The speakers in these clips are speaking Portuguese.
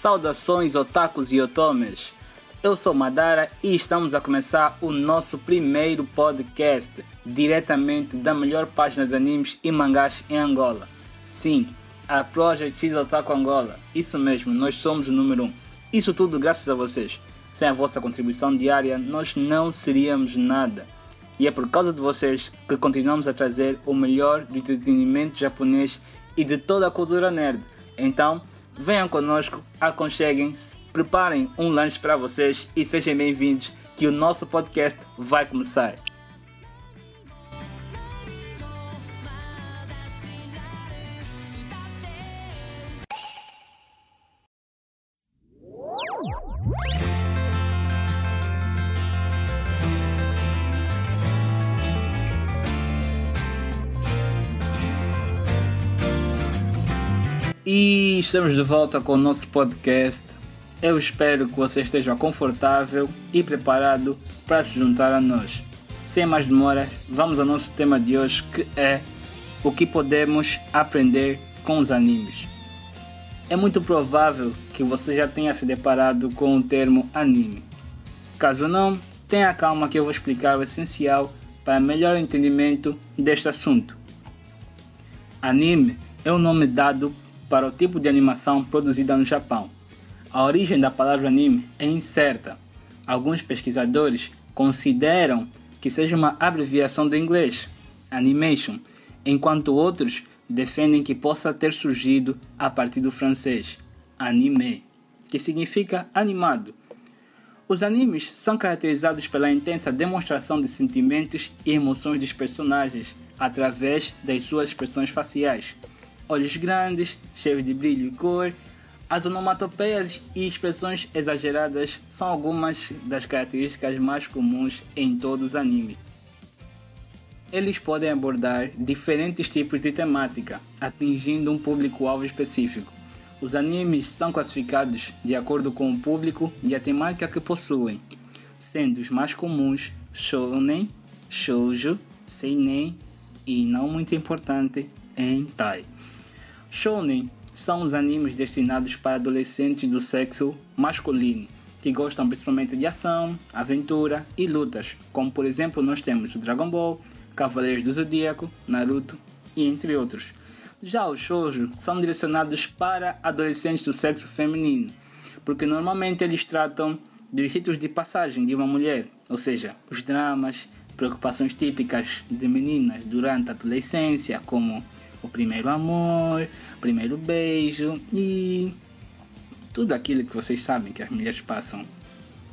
Saudações otakus e otomers. Eu sou Madara e estamos a começar o nosso primeiro podcast diretamente da melhor página de animes e mangás em Angola. Sim, a Project X Otaku Angola. Isso mesmo, nós somos o número 1. Um. Isso tudo graças a vocês. Sem a vossa contribuição diária, nós não seríamos nada. E é por causa de vocês que continuamos a trazer o melhor do entretenimento japonês e de toda a cultura nerd. Então, venham conosco, aconcheguem-se, preparem um lanche para vocês e sejam bem-vindos que o nosso podcast vai começar. E estamos de volta com o nosso podcast. Eu espero que você esteja confortável e preparado para se juntar a nós. Sem mais demoras, vamos ao nosso tema de hoje que é o que podemos aprender com os animes. É muito provável que você já tenha se deparado com o termo anime. Caso não, tenha calma que eu vou explicar o essencial para melhor entendimento deste assunto. Anime é o nome dado para o tipo de animação produzida no Japão. A origem da palavra anime é incerta. Alguns pesquisadores consideram que seja uma abreviação do inglês, animation, enquanto outros defendem que possa ter surgido a partir do francês, anime, que significa animado. Os animes são caracterizados pela intensa demonstração de sentimentos e emoções dos personagens através das suas expressões faciais olhos grandes, cheios de brilho e cor. As onomatopeias e expressões exageradas são algumas das características mais comuns em todos os animes. Eles podem abordar diferentes tipos de temática, atingindo um público-alvo específico. Os animes são classificados de acordo com o público e a temática que possuem, sendo os mais comuns shounen, shoujo, seinen e, não muito importante, hentai. Shonen são os animes destinados para adolescentes do sexo masculino, que gostam principalmente de ação, aventura e lutas, como por exemplo nós temos o Dragon Ball, Cavaleiros do Zodíaco, Naruto e entre outros. Já os shoujo são direcionados para adolescentes do sexo feminino, porque normalmente eles tratam dos ritos de passagem de uma mulher, ou seja, os dramas, preocupações típicas de meninas durante a adolescência, como o primeiro amor, o primeiro beijo e tudo aquilo que vocês sabem que as mulheres passam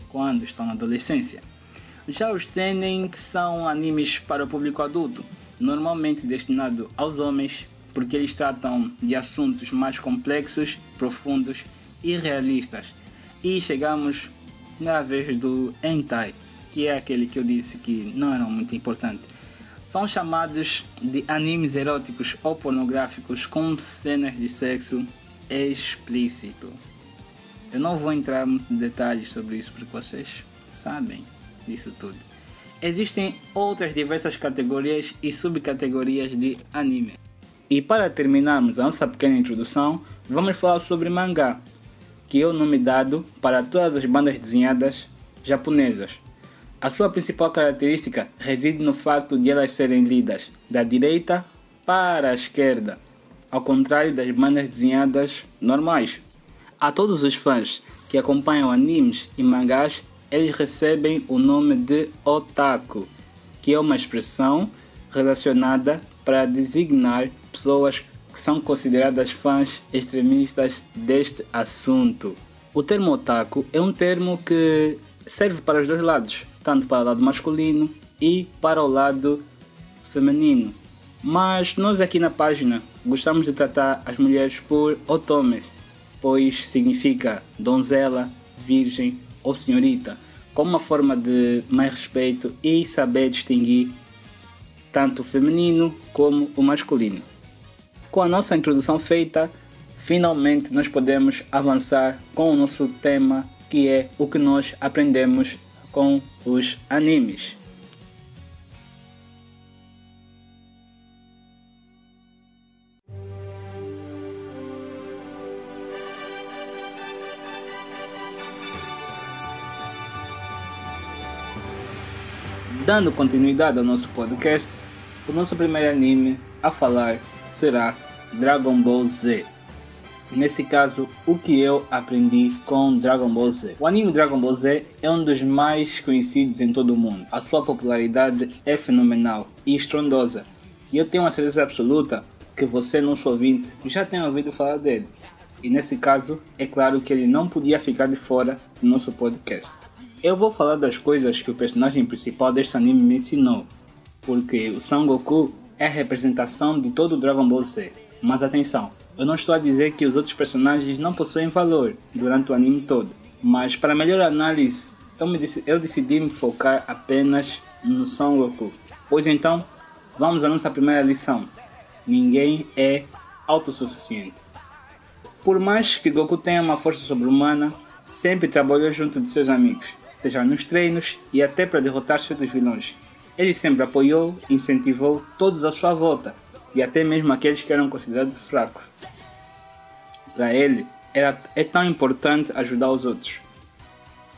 quando estão na adolescência. Já os seinen são animes para o público adulto, normalmente destinado aos homens, porque eles tratam de assuntos mais complexos, profundos e realistas. E chegamos na vez do hentai, que é aquele que eu disse que não era muito importante são chamados de animes eróticos ou pornográficos com cenas de sexo explícito. Eu não vou entrar muito em detalhes sobre isso porque vocês sabem disso tudo. Existem outras diversas categorias e subcategorias de anime. E para terminarmos a nossa pequena introdução, vamos falar sobre mangá, que é o nome dado para todas as bandas desenhadas japonesas. A sua principal característica reside no facto de elas serem lidas da direita para a esquerda, ao contrário das bandas desenhadas normais. A todos os fãs que acompanham animes e mangás, eles recebem o nome de otaku, que é uma expressão relacionada para designar pessoas que são consideradas fãs extremistas deste assunto. O termo otaku é um termo que serve para os dois lados, tanto para o lado masculino e para o lado feminino. Mas nós aqui na página gostamos de tratar as mulheres por otomes, pois significa donzela, virgem ou senhorita, como uma forma de mais respeito e saber distinguir tanto o feminino como o masculino. Com a nossa introdução feita, finalmente nós podemos avançar com o nosso tema que é o que nós aprendemos com os animes. Dando continuidade ao nosso podcast, o nosso primeiro anime a falar será Dragon Ball Z. Nesse caso, o que eu aprendi com Dragon Ball Z. O anime Dragon Ball Z é um dos mais conhecidos em todo o mundo. A sua popularidade é fenomenal e estrondosa. E eu tenho uma certeza absoluta que você, nosso ouvinte, já tem ouvido falar dele. E nesse caso, é claro que ele não podia ficar de fora do nosso podcast. Eu vou falar das coisas que o personagem principal deste anime me ensinou, porque o Son Goku é a representação de todo o Dragon Ball Z. Mas atenção, eu não estou a dizer que os outros personagens não possuem valor durante o anime todo, mas para melhor análise, eu, me, eu decidi me focar apenas no Son Goku. Pois então, vamos à nossa primeira lição. Ninguém é autossuficiente. Por mais que Goku tenha uma força sobre-humana, sempre trabalhou junto de seus amigos, seja nos treinos e até para derrotar certos vilões. Ele sempre apoiou e incentivou todos à sua volta, e até mesmo aqueles que eram considerados fracos. Para ele, era, é tão importante ajudar os outros.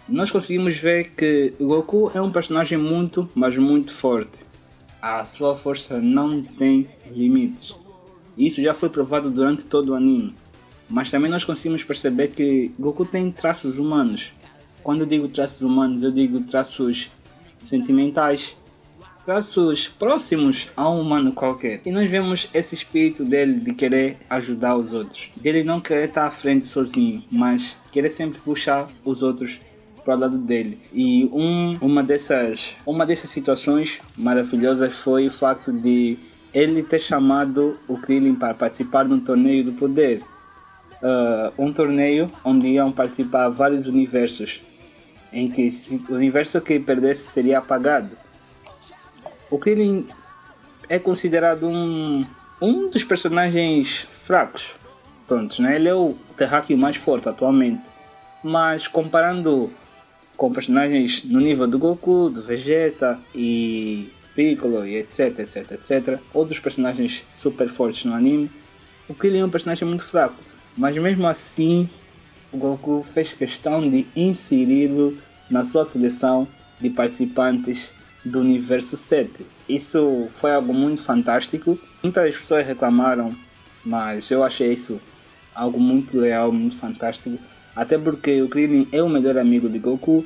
Nós conseguimos ver que Goku é um personagem muito, mas muito forte. A sua força não tem limites. Isso já foi provado durante todo o anime. Mas também nós conseguimos perceber que Goku tem traços humanos. Quando eu digo traços humanos, eu digo traços sentimentais, traços próximos a um humano qualquer. E nós vemos esse espírito dele de querer ajudar os outros, dele não querer estar à frente sozinho, mas querer sempre puxar os outros para o lado dele. E um, uma, dessas, uma dessas situações maravilhosas foi o facto de ele ter chamado o Krillin para participar de um torneio do poder. Uh, um torneio onde iam participar vários universos, em que o universo que perdesse seria apagado o Krillin é considerado um, um dos personagens fracos. Pronto, né? Ele é o terráqueo mais forte atualmente. Mas comparando com personagens no nível do Goku, do Vegeta e Piccolo e etc, etc, etc, outros personagens super fortes no anime, o Krillin é um personagem muito fraco. Mas mesmo assim, o Goku fez questão de inseri-lo na sua seleção de participantes do universo 7. Isso foi algo muito fantástico. Muitas pessoas reclamaram, mas eu achei isso algo muito leal, muito fantástico. Até porque o Krillin é o melhor amigo de Goku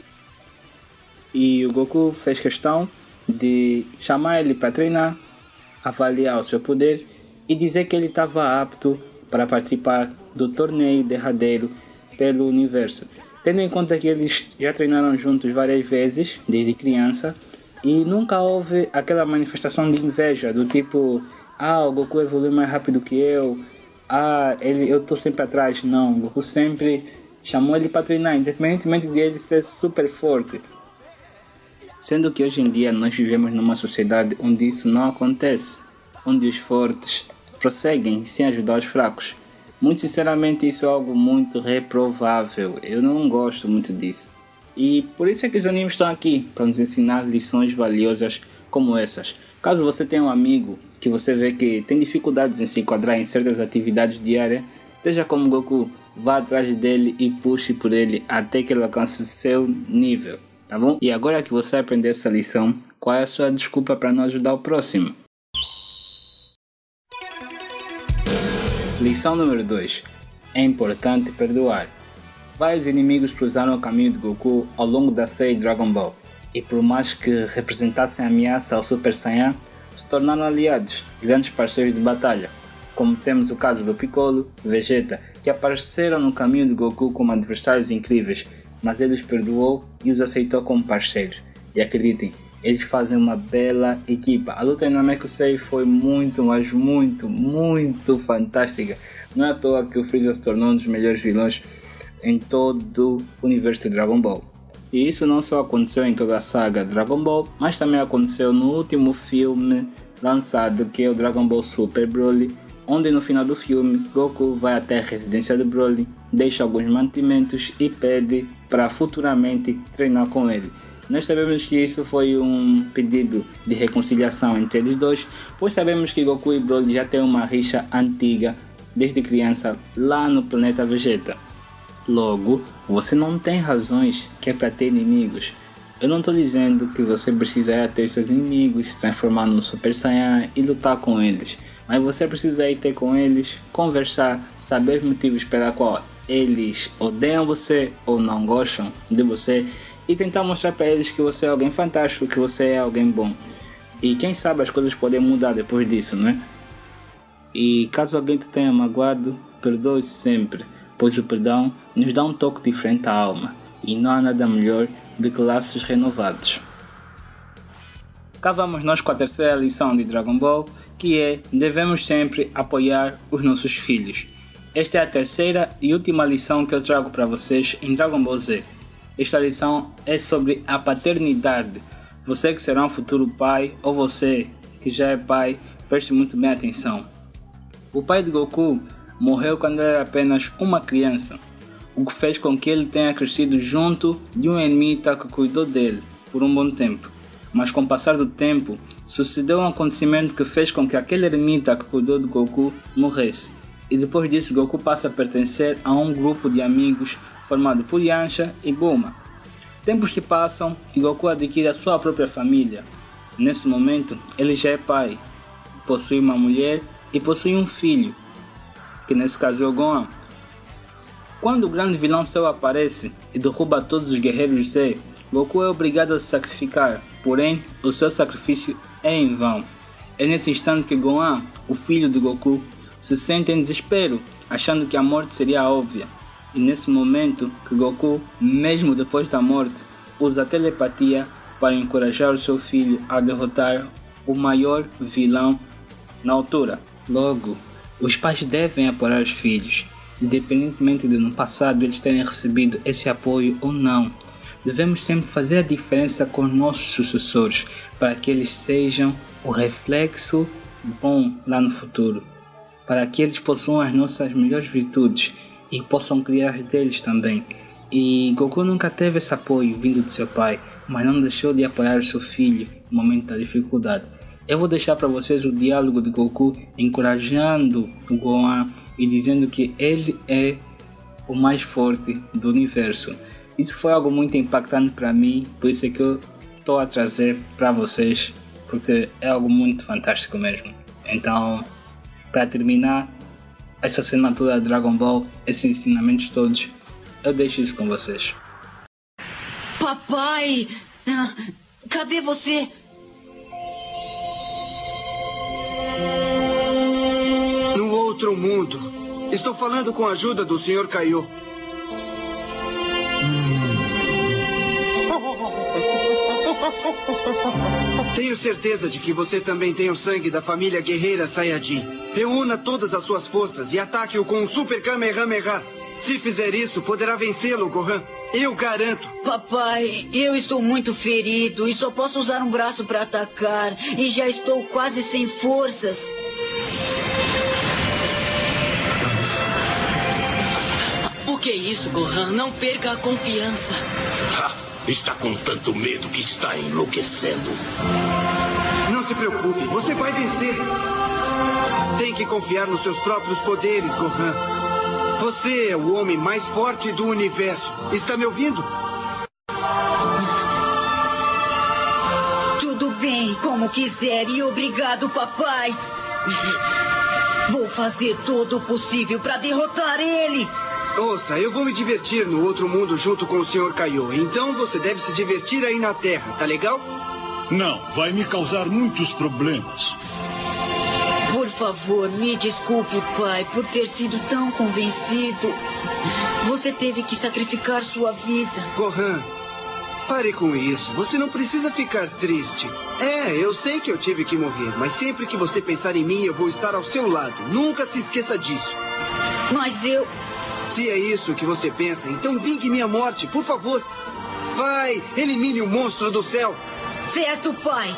e o Goku fez questão de chamar ele para treinar, avaliar o seu poder e dizer que ele estava apto para participar do torneio derradeiro pelo universo. Tendo em conta que eles já treinaram juntos várias vezes desde criança, e nunca houve aquela manifestação de inveja do tipo, ah, o Goku evoluiu mais rápido que eu, ah, ele, eu tô sempre atrás. Não, o Goku sempre chamou ele para treinar, independentemente de ele ser super forte. Sendo que hoje em dia nós vivemos numa sociedade onde isso não acontece, onde os fortes prosseguem sem ajudar os fracos. Muito sinceramente, isso é algo muito reprovável. Eu não gosto muito disso. E por isso é que os animes estão aqui, para nos ensinar lições valiosas como essas. Caso você tenha um amigo que você vê que tem dificuldades em se enquadrar em certas atividades diárias, seja como Goku, vá atrás dele e puxe por ele até que ele alcance o seu nível, tá bom? E agora que você aprendeu essa lição, qual é a sua desculpa para não ajudar o próximo? Lição número 2. É importante perdoar. Vários inimigos cruzaram o caminho de Goku ao longo da série Dragon Ball, e por mais que representassem ameaça ao Super Saiyan, se tornaram aliados, grandes parceiros de batalha, como temos o caso do Piccolo Vegeta, que apareceram no caminho de Goku como adversários incríveis, mas ele os perdoou e os aceitou como parceiros. E acreditem, eles fazem uma bela equipa. A luta em Namekusei foi muito, mas muito, muito fantástica. Não é à toa que o Freeza se tornou um dos melhores vilões em todo o universo de Dragon Ball. E isso não só aconteceu em toda a saga Dragon Ball, mas também aconteceu no último filme lançado que é o Dragon Ball Super Broly, onde no final do filme Goku vai até a residência de Broly, deixa alguns mantimentos e pede para futuramente treinar com ele. Nós sabemos que isso foi um pedido de reconciliação entre eles dois, pois sabemos que Goku e Broly já têm uma rixa antiga desde criança lá no planeta Vegeta. Logo, você não tem razões que é para ter inimigos. Eu não estou dizendo que você precisa ter seus inimigos, transformar num Super Saiyan e lutar com eles. Mas você precisa ir ter com eles, conversar, saber os motivos pela qual eles odeiam você ou não gostam de você e tentar mostrar para eles que você é alguém fantástico, que você é alguém bom. E quem sabe as coisas podem mudar depois disso, né? E caso alguém te tenha magoado, perdoe sempre, pois o perdão nos dá um toque diferente à alma e não há nada melhor do que laços renovados. Cá vamos nós com a terceira lição de Dragon Ball, que é devemos sempre apoiar os nossos filhos. Esta é a terceira e última lição que eu trago para vocês em Dragon Ball Z. Esta lição é sobre a paternidade. Você que será um futuro pai ou você que já é pai, preste muito bem atenção. O pai de Goku morreu quando era apenas uma criança, o que fez com que ele tenha crescido junto de um ermita que cuidou dele por um bom tempo. Mas com o passar do tempo, sucedeu um acontecimento que fez com que aquele ermita que cuidou de Goku morresse. E depois disso, Goku passa a pertencer a um grupo de amigos formado por Yancha e Bulma. Tempos se passam e Goku adquire a sua própria família. Nesse momento, ele já é pai, possui uma mulher e possui um filho, que nesse caso é o Gohan. Quando o grande vilão Cell aparece e derruba todos os guerreiros Z, Goku é obrigado a se sacrificar, porém o seu sacrifício é em vão. É nesse instante que Gohan, o filho de Goku, se sente em desespero, achando que a morte seria óbvia. E nesse momento que Goku, mesmo depois da morte, usa a telepatia para encorajar o seu filho a derrotar o maior vilão na altura. Logo, os pais devem apoiar os filhos, independentemente de no passado eles terem recebido esse apoio ou não. Devemos sempre fazer a diferença com nossos sucessores para que eles sejam o reflexo bom lá no futuro, para que eles possuam as nossas melhores virtudes e possam criar deles também. E Goku nunca teve esse apoio vindo de seu pai, mas não deixou de apoiar seu filho no momento da dificuldade. Eu vou deixar para vocês o diálogo de Goku encorajando o Gohan e dizendo que ele é o mais forte do universo. Isso foi algo muito impactante para mim, por isso é que eu estou a trazer para vocês, porque é algo muito fantástico mesmo. Então, para terminar, essa assinatura Dragon Ball, esses ensinamentos todos, eu deixo isso com vocês. Papai! Ah, cadê você? Outro mundo. Estou falando com a ajuda do Sr. Caio. Tenho certeza de que você também tem o sangue da família guerreira Sayajin. Reúna todas as suas forças e ataque-o com um Super Kamehameha. Se fizer isso, poderá vencê-lo, Gohan. Eu garanto. Papai, eu estou muito ferido e só posso usar um braço para atacar. E já estou quase sem forças. Que é isso, Gohan? Não perca a confiança. Ha, está com tanto medo que está enlouquecendo. Não se preocupe, você vai vencer. Tem que confiar nos seus próprios poderes, Gohan. Você é o homem mais forte do universo. Está me ouvindo? Tudo bem, como quiser, e obrigado, papai. Vou fazer todo o possível para derrotar ele. Ouça, eu vou me divertir no outro mundo junto com o Sr. Kaiô. Então você deve se divertir aí na Terra, tá legal? Não, vai me causar muitos problemas. Por favor, me desculpe, pai, por ter sido tão convencido. Você teve que sacrificar sua vida. Gohan, pare com isso. Você não precisa ficar triste. É, eu sei que eu tive que morrer, mas sempre que você pensar em mim, eu vou estar ao seu lado. Nunca se esqueça disso. Mas eu. Se é isso que você pensa, então vingue minha morte, por favor. Vai, elimine o monstro do céu. Certo, pai.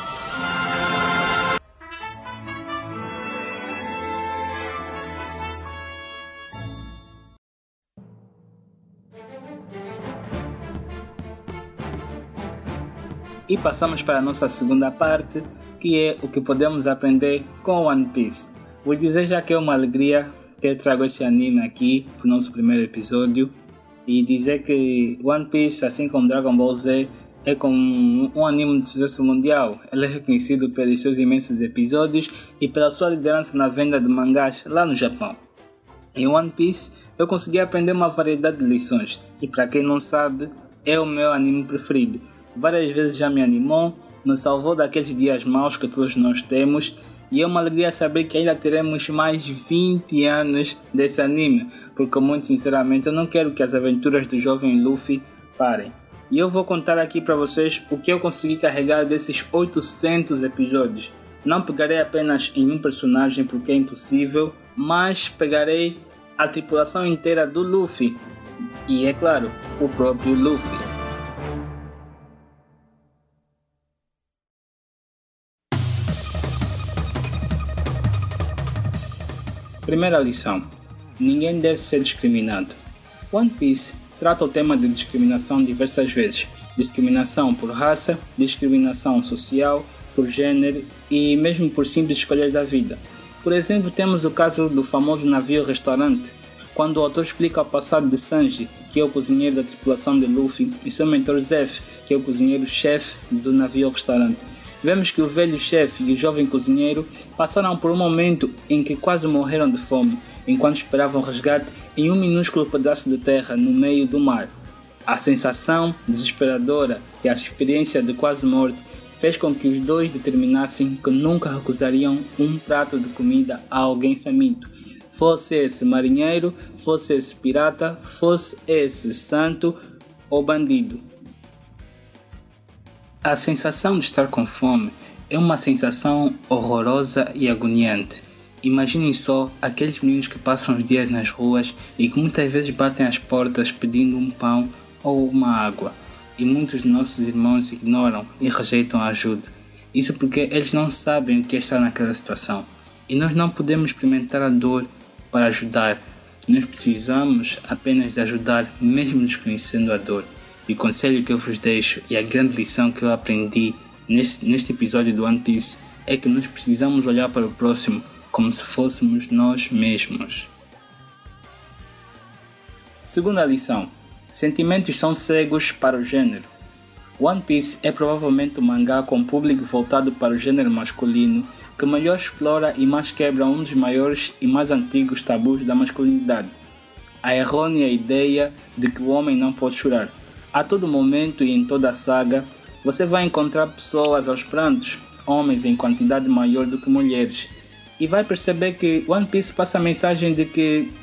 E passamos para a nossa segunda parte, que é o que podemos aprender com One Piece. Vou dizer já que é uma alegria ter trago esse anime aqui para o nosso primeiro episódio e dizer que One Piece, assim como Dragon Ball Z, é como um anime de sucesso mundial. Ele é reconhecido pelos seus imensos episódios e pela sua liderança na venda de mangás lá no Japão. Em One Piece, eu consegui aprender uma variedade de lições, e para quem não sabe, é o meu anime preferido. Várias vezes já me animou, me salvou daqueles dias maus que todos nós temos, e é uma alegria saber que ainda teremos mais 20 anos desse anime, porque muito sinceramente eu não quero que as aventuras do jovem Luffy parem. E eu vou contar aqui para vocês o que eu consegui carregar desses 800 episódios. Não pegarei apenas em um personagem porque é impossível, mas pegarei a tripulação inteira do Luffy e, é claro, o próprio Luffy. Primeira lição: Ninguém deve ser discriminado. One Piece trata o tema de discriminação diversas vezes: discriminação por raça, discriminação social, por gênero e mesmo por simples escolhas da vida. Por exemplo, temos o caso do famoso navio-restaurante, quando o autor explica o passado de Sanji, que é o cozinheiro da tripulação de Luffy, e seu mentor Zef, que é o cozinheiro-chefe do navio-restaurante. Vemos que o velho chefe e o jovem cozinheiro passaram por um momento em que quase morreram de fome, enquanto esperavam resgate em um minúsculo pedaço de terra no meio do mar. A sensação desesperadora e a experiência de quase morte fez com que os dois determinassem que nunca recusariam um prato de comida a alguém faminto. Fosse esse marinheiro, fosse esse pirata, fosse esse santo ou bandido. A sensação de estar com fome é uma sensação horrorosa e agoniante. Imaginem só aqueles meninos que passam os dias nas ruas e que muitas vezes batem às portas pedindo um pão ou uma água e muitos de nossos irmãos ignoram e rejeitam a ajuda. Isso porque eles não sabem o que é estar naquela situação. E nós não podemos experimentar a dor para ajudar. Nós precisamos apenas de ajudar, mesmo desconhecendo a dor. E o conselho que eu vos deixo e a grande lição que eu aprendi neste, neste episódio do One Piece é que nós precisamos olhar para o próximo como se fôssemos nós mesmos. Segunda lição: Sentimentos são cegos para o gênero. One Piece é provavelmente o mangá com público voltado para o gênero masculino que melhor explora e mais quebra um dos maiores e mais antigos tabus da masculinidade. A errônea ideia de que o homem não pode chorar. A todo momento e em toda a saga, você vai encontrar pessoas aos prantos, homens em quantidade maior do que mulheres, e vai perceber que One Piece passa a mensagem de que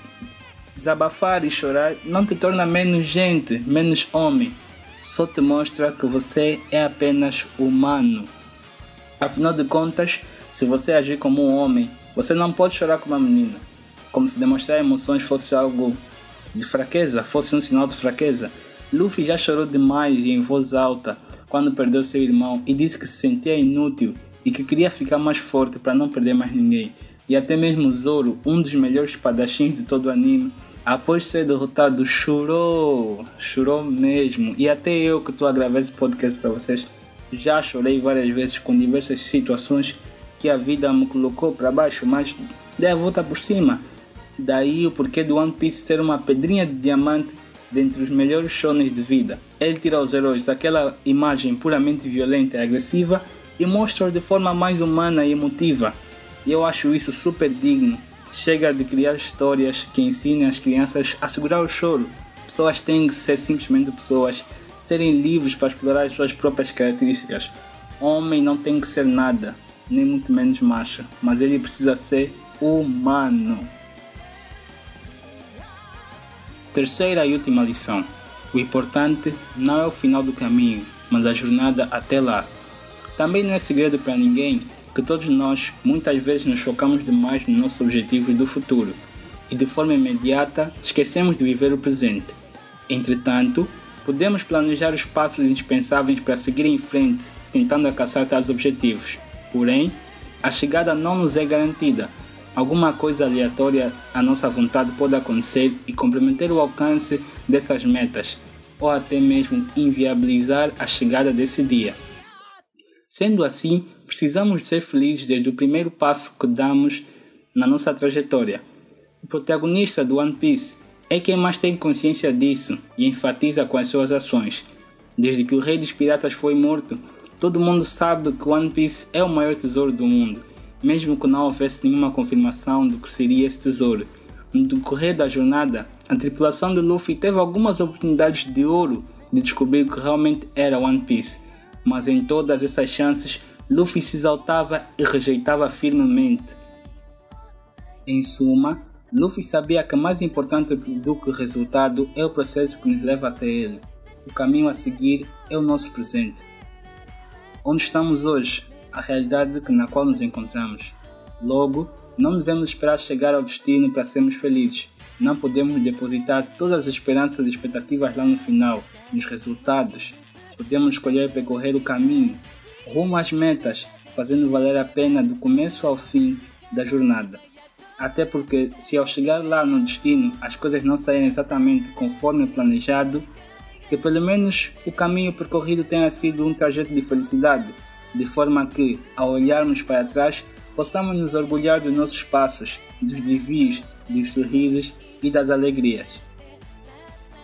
Desabafar e chorar não te torna menos gente, menos homem. Só te mostra que você é apenas humano. Afinal de contas, se você agir como um homem, você não pode chorar como uma menina. Como se demonstrar emoções fosse algo de fraqueza, fosse um sinal de fraqueza. Luffy já chorou demais e em voz alta quando perdeu seu irmão e disse que se sentia inútil e que queria ficar mais forte para não perder mais ninguém. E até mesmo Zoro, um dos melhores espadachins de todo o anime, após ser derrotado, chorou, chorou mesmo. E até eu que estou a gravar esse podcast para vocês, já chorei várias vezes com diversas situações que a vida me colocou para baixo, mas dei a volta por cima. Daí o porquê do One Piece ser uma pedrinha de diamante dentre os melhores shonen de vida. Ele tira aos heróis aquela imagem puramente violenta e agressiva e mostra-os de forma mais humana e emotiva. E eu acho isso super digno Chega de criar histórias que ensinem as crianças a segurar o choro. Pessoas têm que ser simplesmente pessoas, serem livres para explorar as suas próprias características. Homem não tem que ser nada, nem muito menos macho, mas ele precisa ser humano. Terceira e última lição: o importante não é o final do caminho, mas a jornada até lá. Também não é segredo para ninguém que todos nós muitas vezes nos focamos demais nos nossos objetivos do futuro e de forma imediata esquecemos de viver o presente. Entretanto, podemos planejar os passos indispensáveis para seguir em frente, tentando alcançar tais objetivos. Porém, a chegada não nos é garantida. Alguma coisa aleatória à nossa vontade pode acontecer e comprometer o alcance dessas metas, ou até mesmo inviabilizar a chegada desse dia. Sendo assim, precisamos ser felizes desde o primeiro passo que damos na nossa trajetória. O protagonista do One Piece é quem mais tem consciência disso e enfatiza com as suas ações. desde que o rei dos piratas foi morto, todo mundo sabe que One Piece é o maior tesouro do mundo, mesmo que não houvesse nenhuma confirmação do que seria esse tesouro. No decorrer da jornada, a tripulação de Luffy teve algumas oportunidades de ouro de descobrir o que realmente era One Piece, mas em todas essas chances, Luffy se exaltava e rejeitava firmemente. Em suma, Luffy sabia que mais importante do que o resultado é o processo que nos leva até ele. O caminho a seguir é o nosso presente. Onde estamos hoje, a realidade na qual nos encontramos. Logo, não devemos esperar chegar ao destino para sermos felizes. Não podemos depositar todas as esperanças e expectativas lá no final, nos resultados. Podemos escolher percorrer o caminho, rumo às metas, fazendo valer a pena do começo ao fim da jornada. Até porque, se ao chegar lá no destino as coisas não saírem exatamente conforme planejado, que pelo menos o caminho percorrido tenha sido um trajeto de felicidade, de forma que, ao olharmos para trás, possamos nos orgulhar dos nossos passos, dos desvios, dos sorrisos e das alegrias.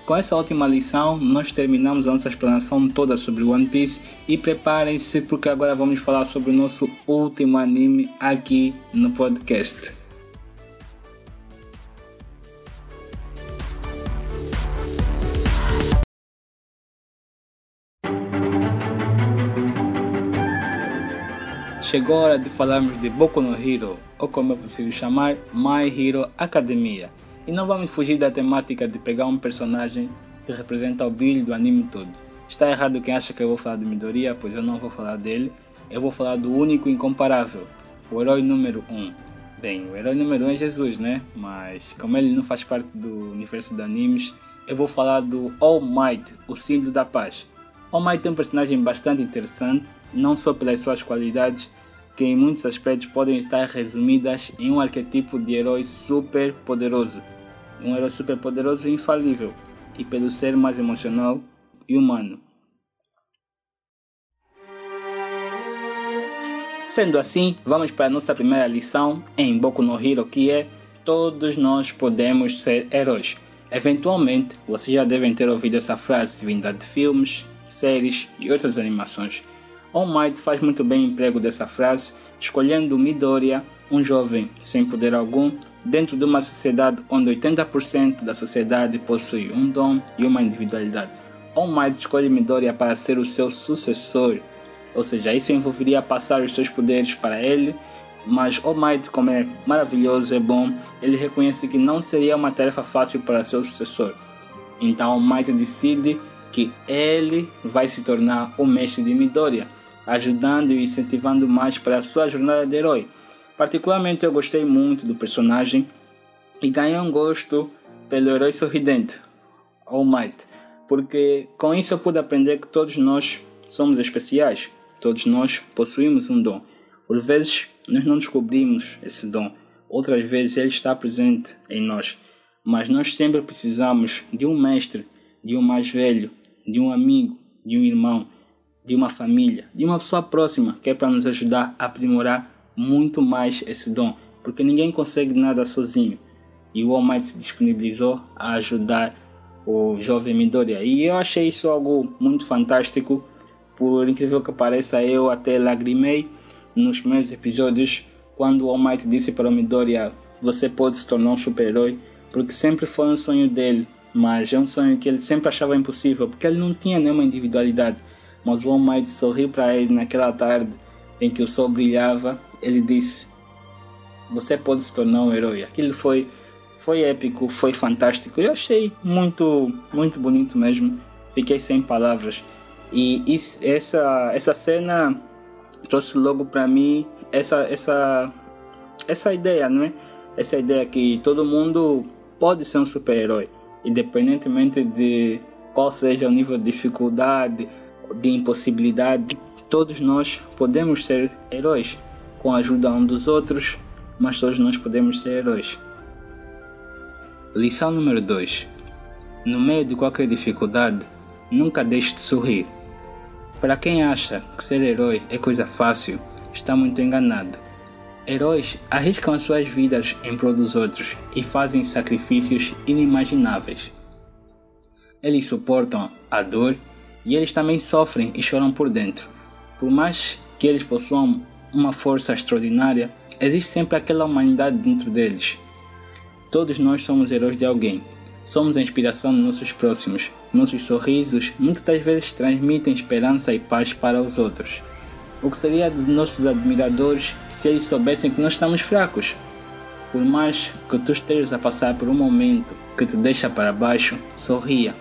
Com essa última lição, nós terminamos a nossa explanação toda sobre One Piece e preparem-se porque agora vamos falar sobre o nosso último anime aqui no podcast. Chegou a hora de falarmos de Boku no Hero, ou como eu prefiro chamar, My Hero Academia. E não vamos fugir da temática de pegar um personagem que representa o brilho do anime todo. Está errado quem acha que eu vou falar de Midoriya, pois eu não vou falar dele. Eu vou falar do único incomparável, o herói número 1. Um. Bem, o herói número 1 um é Jesus, né? Mas como ele não faz parte do universo de animes, eu vou falar do All Might, o símbolo da paz. All Might é um personagem bastante interessante, não só pelas suas qualidades, que em muitos aspectos podem estar resumidas em um arquetipo de herói super poderoso, um herói super poderoso e infalível, e pelo ser mais emocional e humano. Sendo assim, vamos para a nossa primeira lição em Boku no Hero, que é Todos nós podemos ser heróis. Eventualmente, vocês já devem ter ouvido essa frase vinda de filmes, séries e outras animações. All Might faz muito bem emprego dessa frase, escolhendo Midoriya, um jovem sem poder algum, dentro de uma sociedade onde 80% da sociedade possui um dom e uma individualidade. All Might escolhe Midoriya para ser o seu sucessor, ou seja, isso envolveria passar os seus poderes para ele, mas All Might, como é maravilhoso, é bom, ele reconhece que não seria uma tarefa fácil para seu sucessor. Então All Might decide que ele vai se tornar o mestre de Midoriya ajudando e incentivando mais para a sua jornada de herói. Particularmente eu gostei muito do personagem e ganhei um gosto pelo herói sorridente, All Might, porque com isso eu pude aprender que todos nós somos especiais, todos nós possuímos um dom. Por vezes nós não descobrimos esse dom, outras vezes ele está presente em nós, mas nós sempre precisamos de um mestre, de um mais velho, de um amigo, de um irmão de uma família, de uma pessoa próxima, que é para nos ajudar a aprimorar muito mais esse dom, porque ninguém consegue nada sozinho. E o Almighty se disponibilizou a ajudar o jovem Midoriya. E eu achei isso algo muito fantástico. Por incrível que pareça, eu até lagrimei nos primeiros episódios quando o Almighty disse para o Midoriya: Você pode se tornar um super-herói, porque sempre foi um sonho dele, mas é um sonho que ele sempre achava impossível, porque ele não tinha nenhuma individualidade. Mas o Almighty sorriu para ele naquela tarde em que o sol brilhava. Ele disse: Você pode se tornar um herói. Aquilo foi, foi épico, foi fantástico. Eu achei muito, muito bonito mesmo. Fiquei sem palavras. E isso, essa, essa cena trouxe logo para mim essa, essa, essa ideia, não é? Essa ideia que todo mundo pode ser um super-herói, independentemente de qual seja o nível de dificuldade, de impossibilidade, todos nós podemos ser heróis com a ajuda um dos outros, mas todos nós podemos ser heróis. Lição número 2: No meio de qualquer dificuldade, nunca deixe de sorrir. Para quem acha que ser herói é coisa fácil, está muito enganado. Heróis arriscam as suas vidas em prol dos outros e fazem sacrifícios inimagináveis. Eles suportam a dor E eles também sofrem e choram por dentro. Por mais que eles possuam uma força extraordinária, existe sempre aquela humanidade dentro deles. Todos nós somos heróis de alguém. Somos a inspiração de nossos próximos. Nossos sorrisos muitas vezes transmitem esperança e paz para os outros. O que seria dos nossos admiradores se eles soubessem que nós estamos fracos? Por mais que tu estejas a passar por um momento que te deixa para baixo, sorria,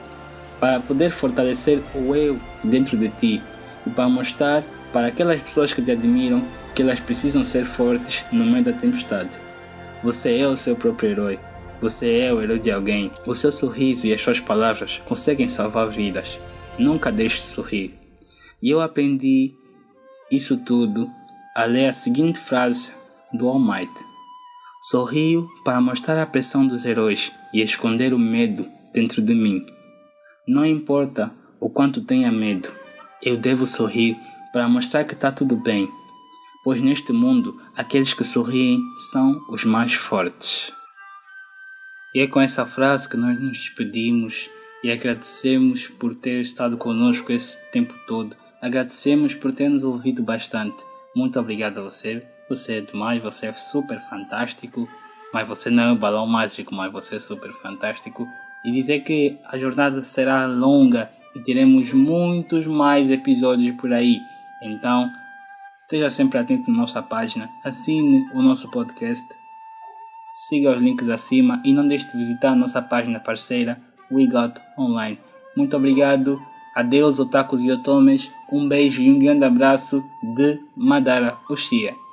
para poder fortalecer o eu dentro de ti e para mostrar para aquelas pessoas que te admiram que elas precisam ser fortes no meio da tempestade. Você é o seu próprio herói. Você é o herói de alguém. O seu sorriso e as suas palavras conseguem salvar vidas. Nunca deixe de sorrir. E eu aprendi isso tudo a ler a seguinte frase do All Might. Sorrio para mostrar a pressão dos heróis e esconder o medo dentro de mim. Não importa o quanto tenha medo, eu devo sorrir para mostrar que está tudo bem, pois neste mundo aqueles que sorriem são os mais fortes. E é com essa frase que nós nos despedimos e agradecemos por ter estado conosco esse tempo todo. Agradecemos por ter nos ouvido bastante. Muito obrigado a você. Você é demais, você é super fantástico. Mas você não é um balão mágico, mas você é super fantástico. E dizer que a jornada será longa e teremos muitos mais episódios por aí. Então, esteja sempre atento na nossa página, assine o nosso podcast, siga os links acima e não deixe de visitar a nossa página parceira We Got Online. Muito obrigado, adeus otakus e otomes, um beijo e um grande abraço de Madara Uchiha.